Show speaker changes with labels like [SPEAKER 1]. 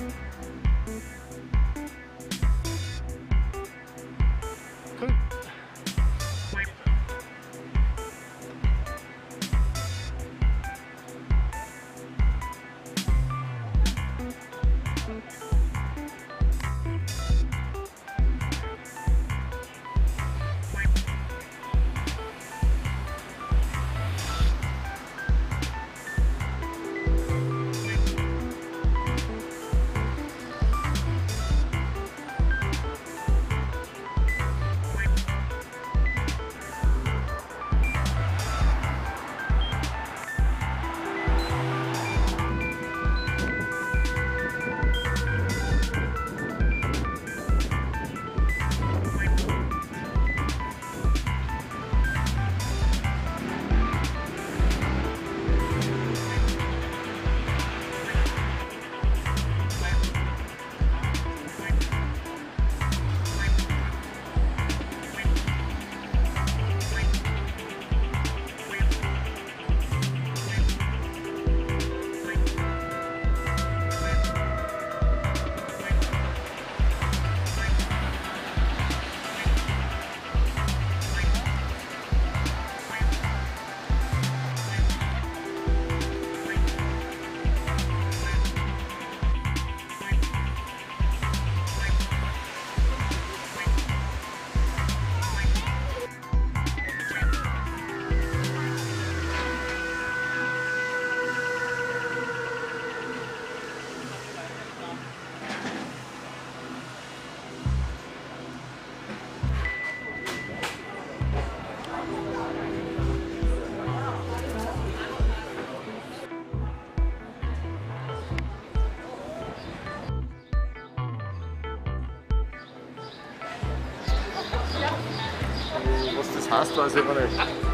[SPEAKER 1] Thank you. arrasta o azeite,